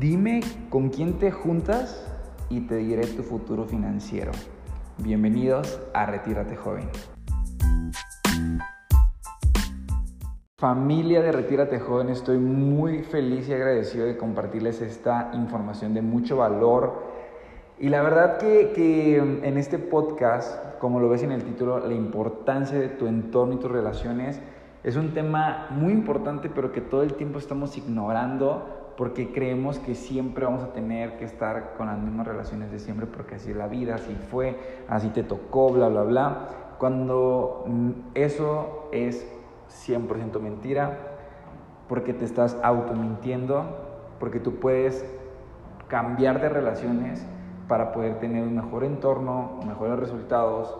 Dime con quién te juntas y te diré tu futuro financiero. Bienvenidos a Retírate Joven. Familia de Retírate Joven, estoy muy feliz y agradecido de compartirles esta información de mucho valor. Y la verdad que, que, en este podcast, como lo ves en el título, la importancia de tu entorno y tus relaciones es un tema muy importante, pero que todo el tiempo estamos ignorando porque creemos que siempre vamos a tener que estar con las mismas relaciones de siempre porque así es la vida, así fue, así te tocó, bla, bla, bla. Cuando mm, eso es 100% mentira, porque te estás automintiendo, porque tú puedes cambiar de relaciones para poder tener un mejor entorno, mejores resultados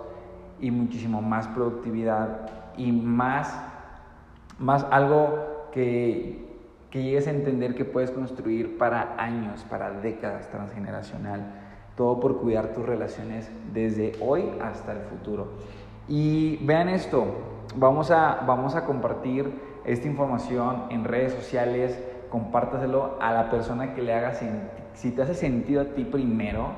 y muchísimo más productividad y más, más algo que que llegues a entender que puedes construir para años, para décadas transgeneracional, todo por cuidar tus relaciones desde hoy hasta el futuro. Y vean esto, vamos a, vamos a compartir esta información en redes sociales, compártaselo a la persona que le haga sentido. Si te hace sentido a ti primero,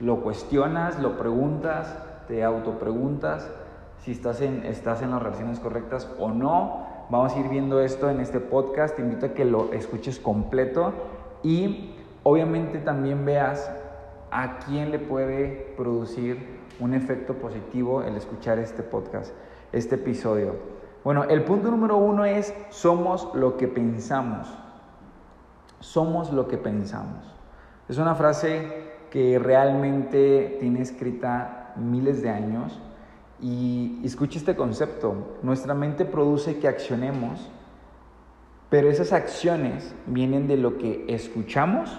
lo cuestionas, lo preguntas, te autopreguntas si estás en, estás en las relaciones correctas o no Vamos a ir viendo esto en este podcast. Te invito a que lo escuches completo y obviamente también veas a quién le puede producir un efecto positivo el escuchar este podcast, este episodio. Bueno, el punto número uno es somos lo que pensamos. Somos lo que pensamos. Es una frase que realmente tiene escrita miles de años y escuche este concepto, nuestra mente produce que accionemos, pero esas acciones vienen de lo que escuchamos,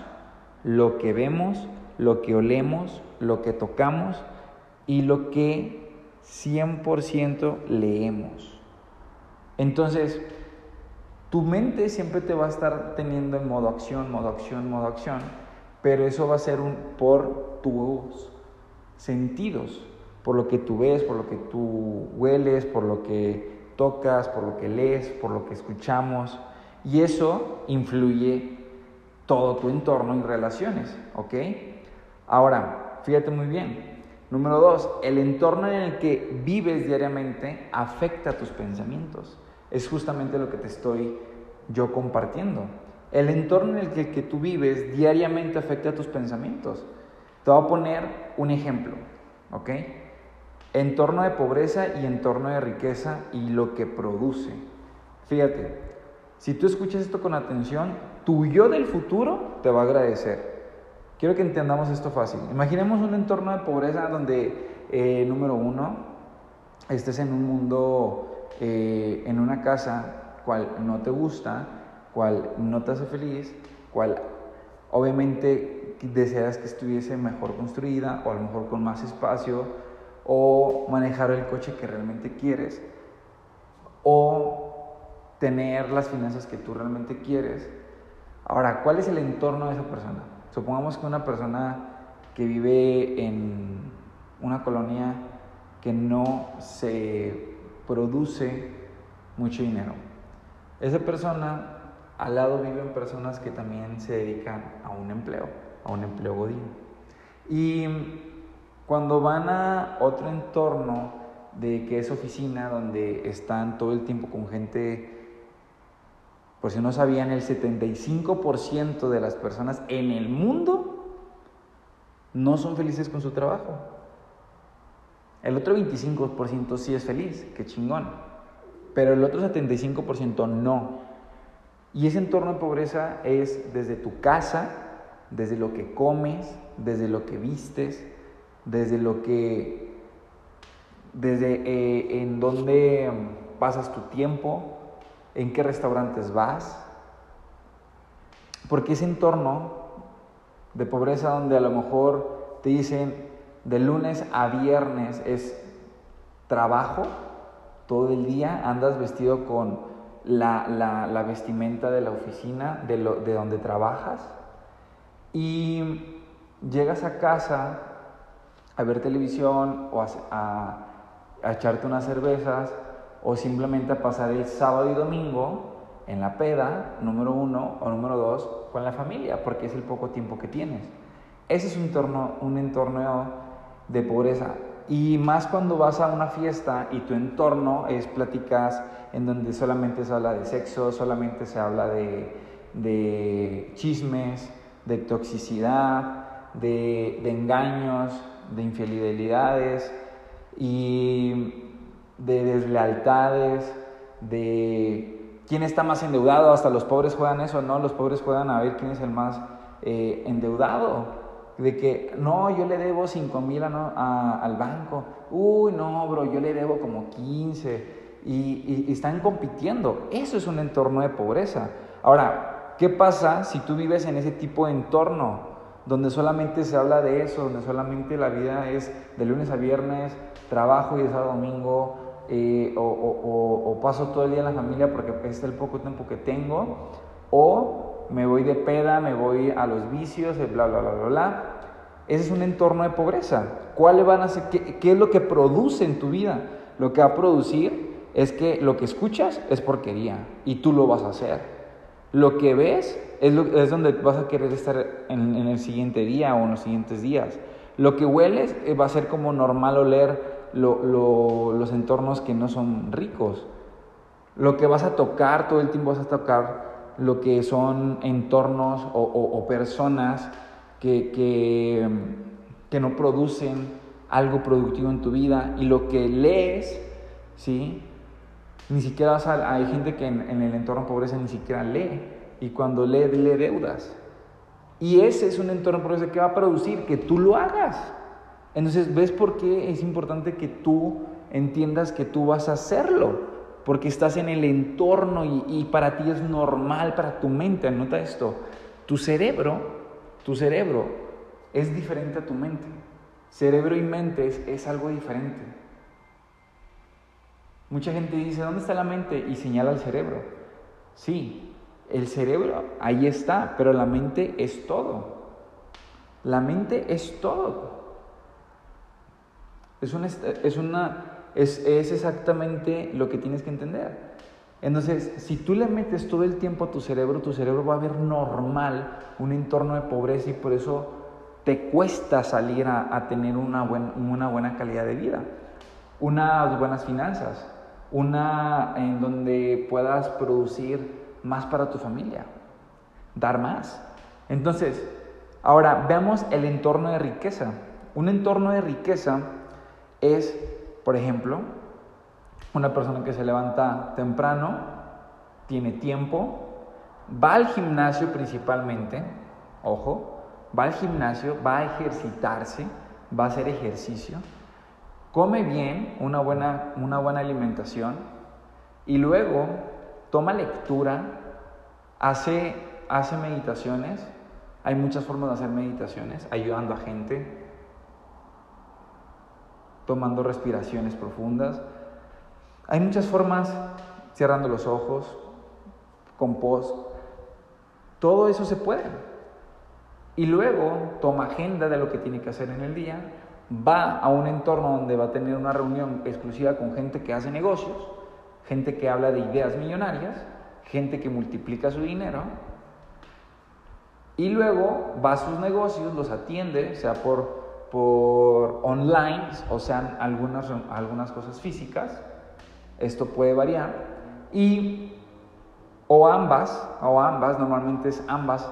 lo que vemos, lo que olemos, lo que tocamos y lo que 100% leemos. Entonces, tu mente siempre te va a estar teniendo en modo acción, modo acción, modo acción, pero eso va a ser un, por tus sentidos por lo que tú ves, por lo que tú hueles, por lo que tocas, por lo que lees, por lo que escuchamos. Y eso influye todo tu entorno y relaciones, ¿ok? Ahora, fíjate muy bien. Número dos, el entorno en el que vives diariamente afecta tus pensamientos. Es justamente lo que te estoy yo compartiendo. El entorno en el que, que tú vives diariamente afecta tus pensamientos. Te voy a poner un ejemplo, ¿ok? Entorno de pobreza y entorno de riqueza y lo que produce. Fíjate, si tú escuchas esto con atención, tu yo del futuro te va a agradecer. Quiero que entendamos esto fácil. Imaginemos un entorno de pobreza donde, eh, número uno, estés en un mundo, eh, en una casa cual no te gusta, cual no te hace feliz, cual obviamente deseas que estuviese mejor construida o a lo mejor con más espacio o manejar el coche que realmente quieres, o tener las finanzas que tú realmente quieres. Ahora, ¿cuál es el entorno de esa persona? Supongamos que una persona que vive en una colonia que no se produce mucho dinero. Esa persona al lado viven personas que también se dedican a un empleo, a un empleo godín. Y cuando van a otro entorno de que es oficina, donde están todo el tiempo con gente, por si no sabían, el 75% de las personas en el mundo no son felices con su trabajo. El otro 25% sí es feliz, qué chingón. Pero el otro 75% no. Y ese entorno de pobreza es desde tu casa, desde lo que comes, desde lo que vistes, desde lo que, desde eh, en dónde pasas tu tiempo, en qué restaurantes vas, porque ese entorno de pobreza donde a lo mejor te dicen de lunes a viernes es trabajo, todo el día andas vestido con la, la, vestimenta de la oficina, de, lo, de donde trabajas, y llegas a casa a ver televisión o a, echarte unas cervezas o simplemente a pasar el sábado y domingo en la peda, número uno, o número dos, con la familia, porque es el poco tiempo que tienes. Ese es un entorno, un entorno de pobreza. Y más cuando vas a una fiesta y tu entorno es pláticas en donde solamente se habla de sexo, solamente se habla de, de chismes, de toxicidad, de, de engaños, de infidelidades y de deslealtades, de quién está más endeudado, hasta los pobres juegan eso, ¿no? Los pobres juegan a ver quién es el más eh, endeudado. De que, no, yo le debo 5 mil al banco. Uy, no, bro, yo le debo como 15. Y, y están compitiendo. Eso es un entorno de pobreza. Ahora, ¿qué pasa si tú vives en ese tipo de entorno? Donde solamente se habla de eso, donde solamente la vida es de lunes a viernes, trabajo y de sábado a domingo, eh, o, paso todo el día en la familia porque es el poco tiempo que tengo, o me voy de peda, me voy a los vicios, bla, bla, bla, bla, bla. Ese es un entorno de pobreza. ¿Cuáles van a ser, qué, qué es lo que produce en tu vida? Lo que va a producir es que lo que escuchas es porquería y tú lo vas a hacer. Lo que ves es, es donde vas a querer estar en, el siguiente día o en los siguientes días. Lo que hueles eh, va a ser como normal oler los entornos que no son ricos. Lo que vas a tocar, todo el tiempo vas a tocar lo que son entornos o, personas que, que, que, no producen algo productivo en tu vida. Y lo que lees, ¿sí? Ni siquiera vas a, hay gente que en, el entorno pobreza ni siquiera lee. Y cuando lee, lee deudas. Y ese es un entorno pobreza que va a producir que tú lo hagas. Entonces, ¿ves por qué es importante que tú entiendas que tú vas a hacerlo? Porque estás en el entorno y, y para ti es normal, para tu mente, anota esto. Tu cerebro, tu cerebro es diferente a tu mente. Cerebro y mente es algo diferente. Mucha gente dice, ¿dónde está la mente? Y señala al cerebro. Sí, el cerebro ahí está, pero la mente es todo. La mente es todo. Es, una, es, exactamente lo que tienes que entender. Entonces, si tú le metes todo el tiempo a tu cerebro, tu cerebro va a ver normal un entorno de pobreza y por eso te cuesta salir a, tener una, una buena calidad de vida, unas buenas finanzas, una en donde puedas producir más para tu familia, dar más. Entonces, ahora veamos el entorno de riqueza. Un entorno de riqueza es, por ejemplo, una persona que se levanta temprano, tiene tiempo, va al gimnasio principalmente, ojo, va al gimnasio, va a ejercitarse, va a hacer ejercicio, come bien, una buena, una buena alimentación, y luego toma lectura, hace, hace meditaciones. Hay muchas formas de hacer meditaciones, ayudando a gente, tomando respiraciones profundas. Hay muchas formas, cerrando los ojos, con post. Todo eso se puede. Y luego toma agenda de lo que tiene que hacer en el día, va a un entorno donde va a tener una reunión exclusiva con gente que hace negocios, gente que habla de ideas millonarias, gente que multiplica su dinero, y luego va a sus negocios, los atiende, sea por, por online o sean algunas, algunas cosas físicas, esto puede variar, y o ambas, o ambas, normalmente es ambas,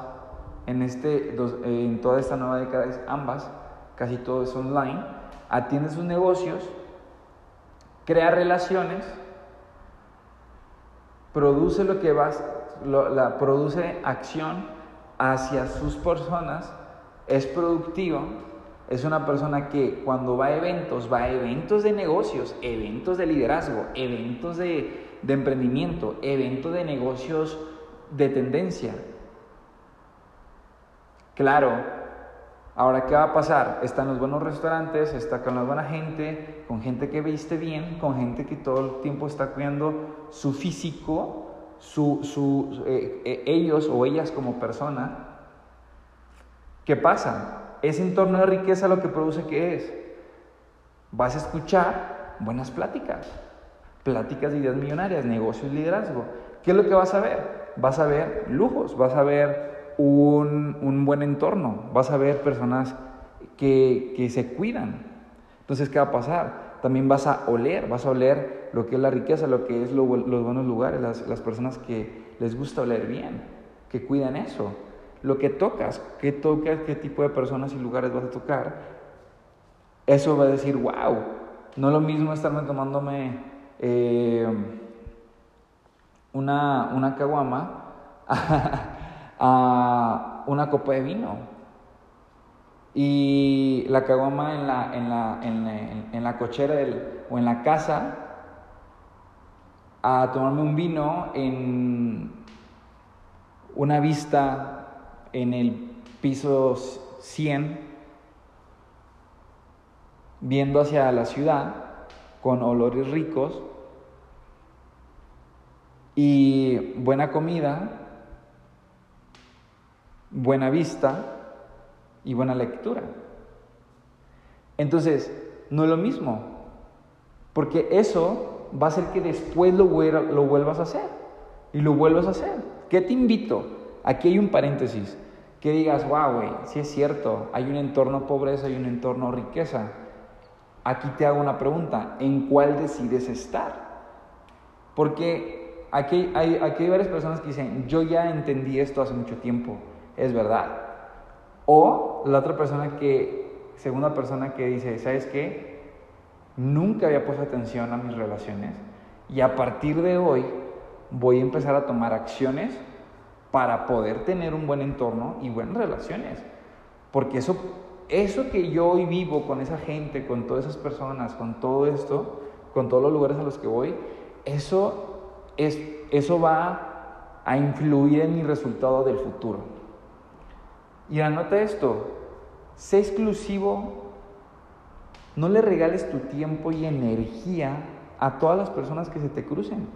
en, este, en toda esta nueva década es ambas, casi todo es online, atiende sus negocios, crea relaciones, produce lo que vas, la, produce acción hacia sus personas, es productivo, es una persona que cuando va a eventos, va a eventos de negocios, eventos de liderazgo, eventos de, de emprendimiento, eventos de negocios de tendencia. Claro, Ahora, ¿qué va a pasar? Está en los buenos restaurantes, está con la buena gente, con gente que viste bien, con gente que todo el tiempo está cuidando su físico, su, eh, eh, ellos o ellas como persona. ¿Qué pasa? Ese entorno de riqueza lo que produce ¿qué es? Vas a escuchar buenas pláticas. pláticas de ideas millonarias, negocios, liderazgo. ¿Qué es lo que vas a ver? Vas a ver lujos, vas a ver un, un buen entorno, vas a ver personas que, que se cuidan. Entonces, ¿qué va a pasar? También vas a oler, vas a oler lo que es la riqueza, lo que es los buenos lugares, las, las personas que les gusta oler bien, que cuidan eso. Lo que tocas, qué tocas, qué tipo de personas y lugares vas a tocar, eso va a decir, wow, no lo mismo estarme tomándome eh, una, una caguama a, una copa de vino. Y la caguama en la, en la, en, la cochera o en la casa a tomarme un vino en una vista en el piso 100, viendo hacia la ciudad con olores ricos y buena comida, buena vista y buena lectura. Entonces, no es lo mismo, porque eso va a hacer que después lo, lo vuelvas a hacer y lo vuelvas a hacer. ¿Qué te invito? Aquí hay un paréntesis, que digas, wow, güey, sí es cierto, hay un entorno pobreza, hay un entorno riqueza. Aquí te hago una pregunta, ¿en cuál decides estar? Porque Aquí hay, aquí hay varias personas que dicen, yo ya entendí esto hace mucho tiempo, es verdad. O la otra persona que, segunda persona que dice, ¿sabes qué? Nunca había puesto atención a mis relaciones y a partir de hoy voy a empezar a tomar acciones para poder tener un buen entorno y buenas relaciones. Porque eso, eso que yo hoy vivo con esa gente, con todas esas personas, con todo esto, con todos los lugares a los que voy, eso es, eso va a influir en mi resultado del futuro. Y anota esto, sé exclusivo, no le regales tu tiempo y energía a todas las personas que se te crucen.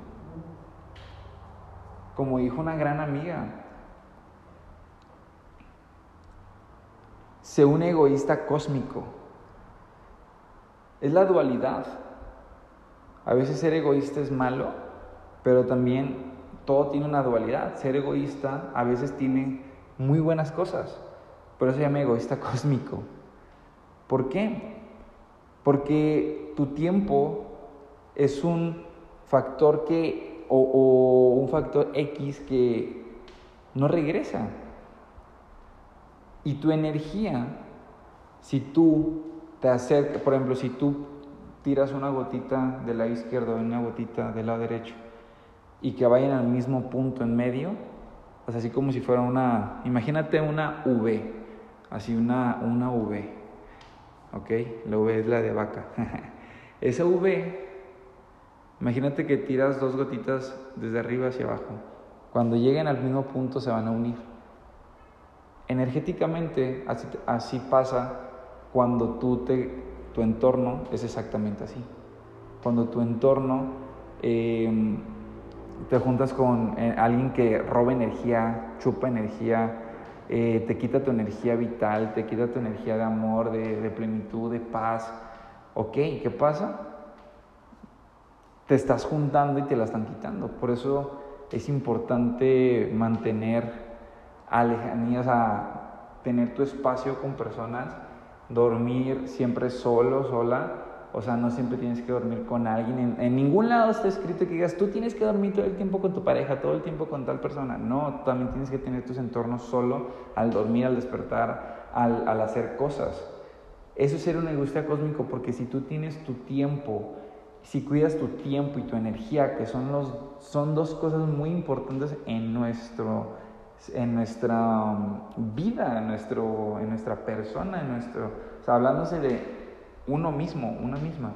Como dijo una gran amiga, sé un egoísta cósmico. Es la dualidad. A veces ser egoísta es malo pero también todo tiene una dualidad. Ser egoísta a veces tiene muy buenas cosas, pero se llama egoísta cósmico. ¿Por qué? Porque tu tiempo es un factor que, o, o un factor X que no regresa. Y tu energía, si tú te acercas, por ejemplo, si tú tiras una gotita del lado izquierdo y una gotita del lado derecho, y que vayan al mismo punto en medio, así como si fuera una, imagínate una V, así una, una V, ¿ok? La V es la de vaca. Esa V, imagínate que tiras dos gotitas desde arriba hacia abajo. Cuando lleguen al mismo punto se van a unir. Energéticamente así, así pasa cuando tú te, tu entorno es exactamente así. Cuando tu entorno eh, te juntas con eh, alguien que roba energía, chupa energía, eh, te quita tu energía vital, te quita tu energía de amor, de, plenitud, de paz. Ok, ¿qué pasa? Te estás juntando y te la están quitando. Por eso es importante mantener alejanías, a tener tu espacio con personas, dormir siempre solo, sola o sea, no siempre tienes que dormir con alguien. En, ningún lado está escrito que digas, tú tienes que dormir todo el tiempo con tu pareja, todo el tiempo con tal persona. No, también tienes que tener tus entornos solo al dormir, al despertar, al, al hacer cosas. Eso es ser un egoísta cósmico porque si tú tienes tu tiempo, si cuidas tu tiempo y tu energía, que son, los, son dos cosas muy importantes en, nuestro, en nuestra um, vida, en, nuestro, en nuestra persona, en nuestro, o sea, hablándose de uno mismo, una misma.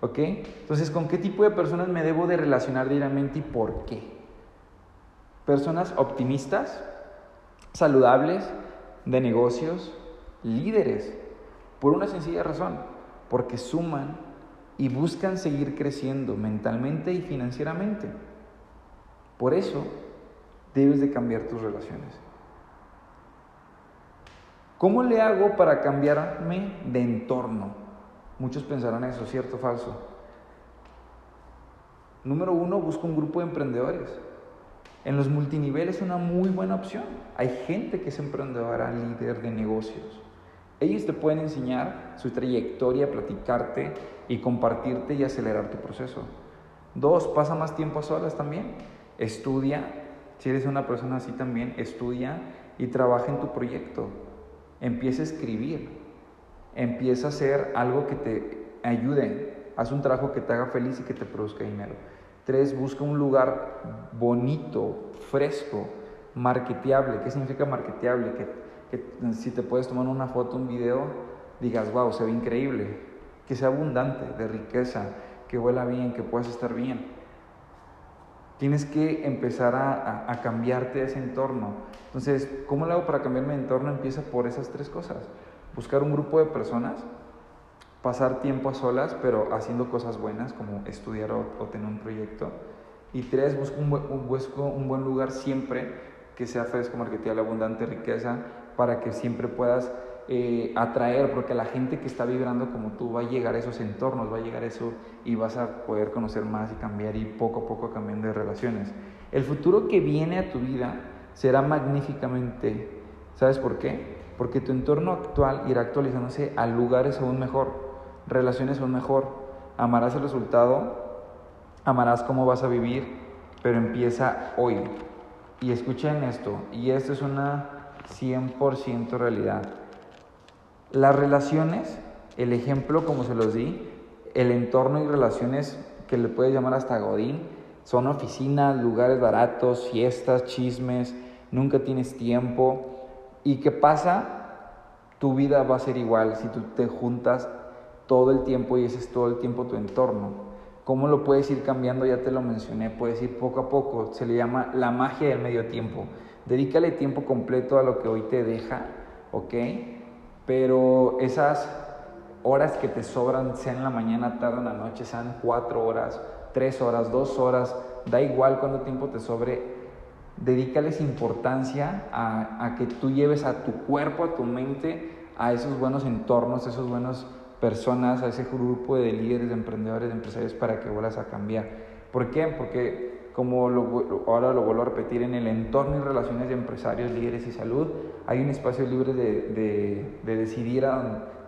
¿Ok? Entonces, ¿con qué tipo de personas me debo de relacionar diariamente y por qué? Personas optimistas, saludables, de negocios, líderes, por una sencilla razón, porque suman y buscan seguir creciendo mentalmente y financieramente. Por eso debes de cambiar tus relaciones. ¿Cómo le hago para cambiarme de entorno? Muchos pensarán eso, ¿cierto o falso? Número uno, busca un grupo de emprendedores. En los multiniveles es una muy buena opción. Hay gente que es emprendedora, líder de negocios. Ellos te pueden enseñar su trayectoria, platicarte y compartirte y acelerar tu proceso. Dos, pasa más tiempo a solas también. Estudia, si eres una persona así también, estudia y trabaja en tu proyecto. Empieza a escribir. Empieza a hacer algo que te ayude. Haz un trabajo que te haga feliz y que te produzca dinero. Tres, busca un lugar bonito, fresco, marketeable. ¿Qué significa marketeable? Que, si te puedes tomar una foto, un video, digas, wow, se ve increíble. Que sea abundante, de riqueza, que huela bien, que puedas estar bien. Tienes que empezar a, a, cambiarte ese entorno. Entonces, ¿cómo lo hago para cambiar mi entorno? Empieza por esas tres cosas. Buscar un grupo de personas, pasar tiempo a solas, pero haciendo cosas buenas como estudiar o, tener un proyecto. Y tres, busca un, buen lugar siempre que sea fresco, marketing, abundante, riqueza, para que siempre puedas eh, atraer, porque la gente que está vibrando como tú va a llegar a esos entornos, va a llegar a eso y vas a poder conocer más y cambiar y poco a poco cambiando de relaciones. El futuro que viene a tu vida será magníficamente. ¿Sabes por qué? Porque tu entorno actual irá actualizándose a lugares aún mejor, relaciones aún mejor. Amarás el resultado, amarás cómo vas a vivir, pero empieza hoy. Y escuchen esto, y esto es una 100% realidad. Las relaciones, el ejemplo como se los di, el entorno y relaciones que le puedes llamar hasta Godín, son oficinas, lugares baratos, fiestas, chismes, nunca tienes tiempo. ¿Y qué pasa? Tu vida va a ser igual si tú te juntas todo el tiempo y ese es todo el tiempo tu entorno. ¿Cómo lo puedes ir cambiando? Ya te lo mencioné, puedes ir poco a poco. Se le llama la magia del medio tiempo. Dedícale tiempo completo a lo que hoy te deja, ¿ok? Pero esas horas que te sobran, sean en la mañana, tarde, en la noche, sean cuatro horas, tres horas, dos horas, da igual cuánto tiempo te sobre, dedícales importancia a, a, que tú lleves a tu cuerpo, a tu mente, a esos buenos entornos, a esos buenos personas, a ese grupo de líderes, de emprendedores, de empresarios para que vuelvas a cambiar. ¿Por qué? Porque como ahora lo vuelvo a repetir, en el entorno y relaciones de empresarios, líderes y salud, hay un espacio libre de, de, decidir,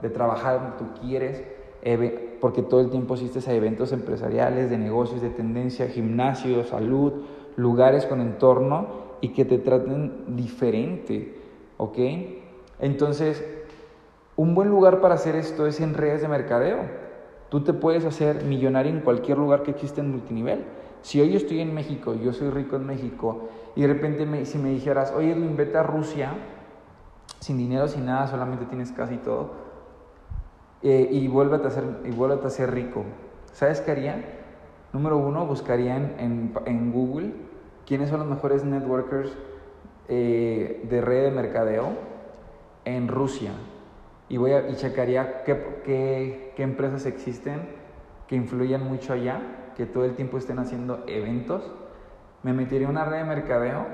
de trabajar donde tú quieres, porque todo el tiempo asistes a eventos empresariales, de negocios, de tendencia, gimnasios, salud, lugares con entorno y que te traten diferente, ¿ok? Entonces, un buen lugar para hacer esto es en redes de mercadeo. Tú te puedes hacer millonario en cualquier lugar que exista en multinivel. Si hoy estoy en México, yo soy rico en México, y de repente me, si me dijeras, oye Edwin, vete a Rusia, sin dinero, sin nada, solamente tienes casi todo, eh, y, vuélvete a ser, y vuélvete a ser rico, ¿sabes qué haría? Número uno, buscaría en, en, Google quiénes son los mejores networkers eh, de red de mercadeo en Rusia. Y, voy a, y checaría qué, qué, qué empresas existen que influyen mucho allá que todo el tiempo estén haciendo eventos, me metería en una red de mercadeo,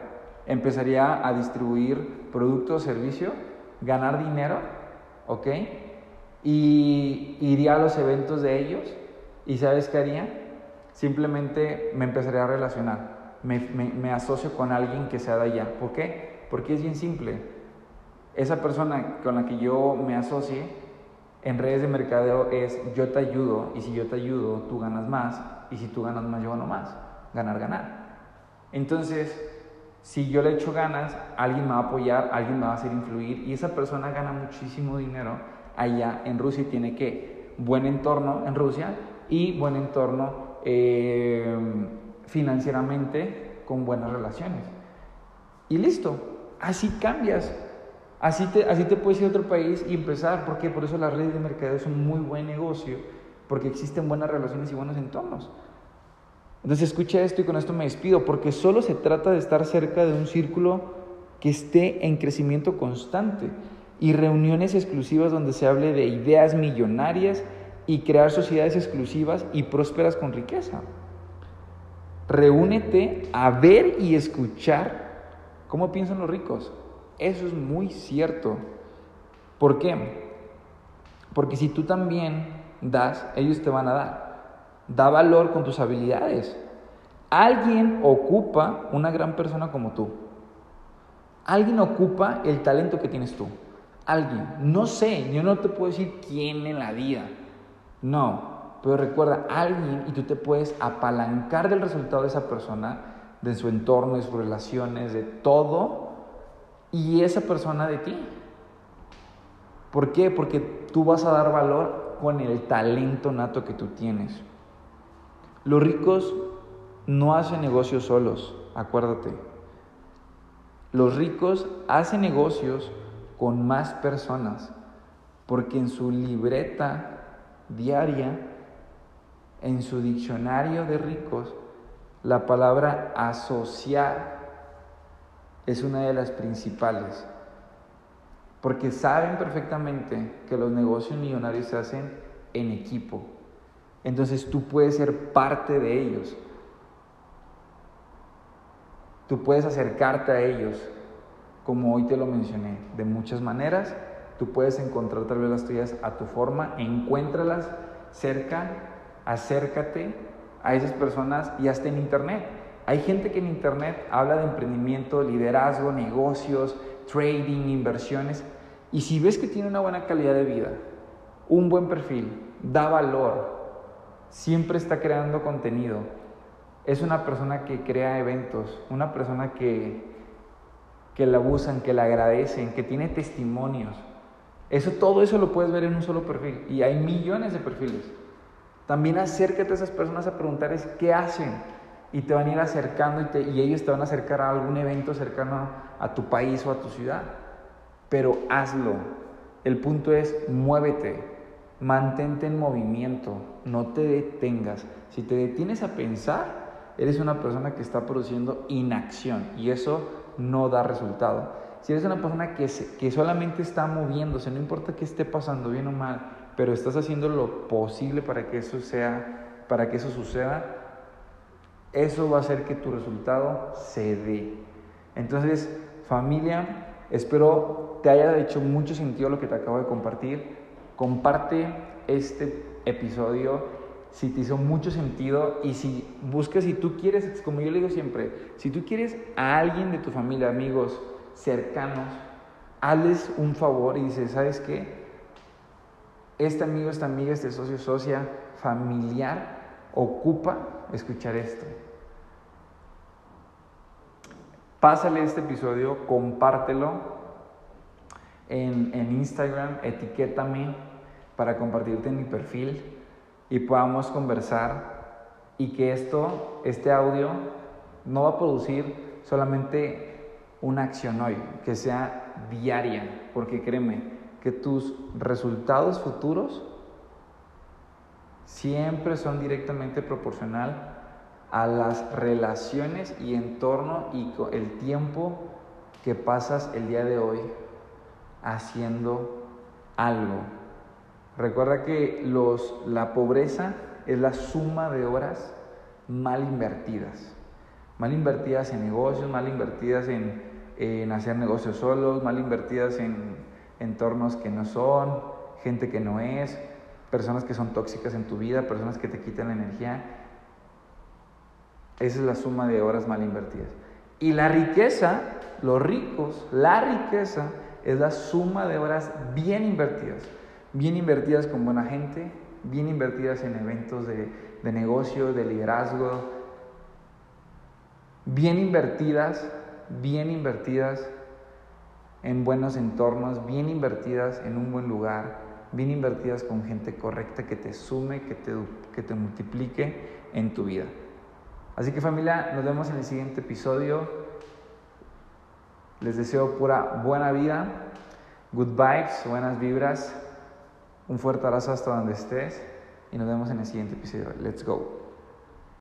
empezaría a distribuir productos o servicios, ganar dinero, ¿ok? Y iría a los eventos de ellos y ¿sabes qué haría? Simplemente me empezaría a relacionar, me, me asocio con alguien que sea de allá. ¿Por qué? Porque es bien simple. Esa persona con la que yo me asocie en redes de mercadeo es yo te ayudo y si yo te ayudo tú ganas más y si tú ganas más, yo gano más. Ganar, ganar. Entonces, si yo le echo ganas, alguien me va a apoyar, alguien me va a hacer influir y esa persona gana muchísimo dinero allá en Rusia y tiene que buen entorno en Rusia y buen entorno eh, financieramente con buenas relaciones. Y listo, así cambias. Así te, así te puedes ir a otro país y empezar, porque por eso las redes de mercadeo es un muy buen negocio porque existen buenas relaciones y buenos entornos. Entonces escucha esto y con esto me despido, porque solo se trata de estar cerca de un círculo que esté en crecimiento constante y reuniones exclusivas donde se hable de ideas millonarias y crear sociedades exclusivas y prósperas con riqueza. Reúnete a ver y escuchar cómo piensan los ricos. Eso es muy cierto. ¿Por qué? Porque si tú también das, ellos te van a dar. Da valor con tus habilidades. alguien ocupa una gran persona como tú. Alguien ocupa el talento que tienes tú. Alguien. No sé, yo no te puedo decir quién en la vida. No, pero recuerda, alguien y tú te puedes apalancar del resultado de esa persona, de su entorno, de sus relaciones, de todo, y esa persona de ti. ¿Por qué? Porque tú vas a dar valor con el talento nato que tú tienes. Los ricos no hacen negocios solos, acuérdate. Los ricos hacen negocios con más personas, porque en su libreta diaria, en su diccionario de ricos, la palabra asociar es una de las principales, porque saben perfectamente que los negocios millonarios se hacen en equipo. Entonces tú puedes ser parte de ellos. Tú puedes acercarte a ellos, como hoy te lo mencioné, de muchas maneras. Tú puedes encontrar tal vez las tuyas a tu forma, encuéntralas cerca, acércate a esas personas y hasta en internet. Hay gente que en internet habla de emprendimiento, liderazgo, negocios, trading, inversiones. Y si ves que tiene una buena calidad de vida, un buen perfil, da valor, siempre está creando contenido, es una persona que crea eventos, una persona que, que la usan, que la agradecen, que tiene testimonios. Eso, todo eso lo puedes ver en un solo perfil y hay millones de perfiles. También acércate a esas personas a preguntarles qué hacen y te van a ir acercando y, ellos te van a acercar a algún evento cercano a tu país o a tu ciudad. Pero hazlo. El punto es muévete, mantente en movimiento, no te detengas. Si te detienes a pensar, eres una persona que está produciendo inacción y eso no da resultado. Si eres una persona que, que solamente está moviéndose, no importa qué esté pasando, bien o mal, pero estás haciendo lo posible para que eso sea, para que eso suceda, eso va a hacer que tu resultado se dé. Entonces, familia, espero te haya hecho mucho sentido lo que te acabo de compartir. Comparte este episodio si te hizo mucho sentido y si buscas, si tú quieres, como yo le digo siempre, si tú quieres a alguien de tu familia, amigos cercanos, hazles un favor y dices, ¿sabes qué? Este amigo, esta amiga, este socio, socia, familiar, ocupa escuchar esto. Pásale este episodio, compártelo en, en Instagram, etiquétame para compartirte en mi perfil y podamos conversar y que esto, este audio, no va a producir solamente una acción hoy, que sea diaria, porque créeme que tus resultados futuros siempre son directamente proporcional a las relaciones y entorno y el tiempo que pasas el día de hoy haciendo algo Recuerda que los, la pobreza es la suma de horas mal invertidas. Mal invertidas en negocios, mal invertidas en, en hacer negocios solos, mal invertidas en entornos que no son, gente que no es, personas que son tóxicas en tu vida, personas que te quitan la energía. Esa es la suma de horas mal invertidas. Y la riqueza, los ricos, la riqueza es la suma de horas bien invertidas bien invertidas con buena gente, bien invertidas en eventos de, de negocio, de liderazgo, bien invertidas, bien invertidas en buenos entornos, bien invertidas en un buen lugar, bien invertidas con gente correcta que te sume, que te, que te multiplique en tu vida. Así que familia, nos vemos en el siguiente episodio. Les deseo pura buena vida, good vibes, buenas vibras. Un fuerte abrazo hasta donde estés y nos vemos en el siguiente episodio. Let's go.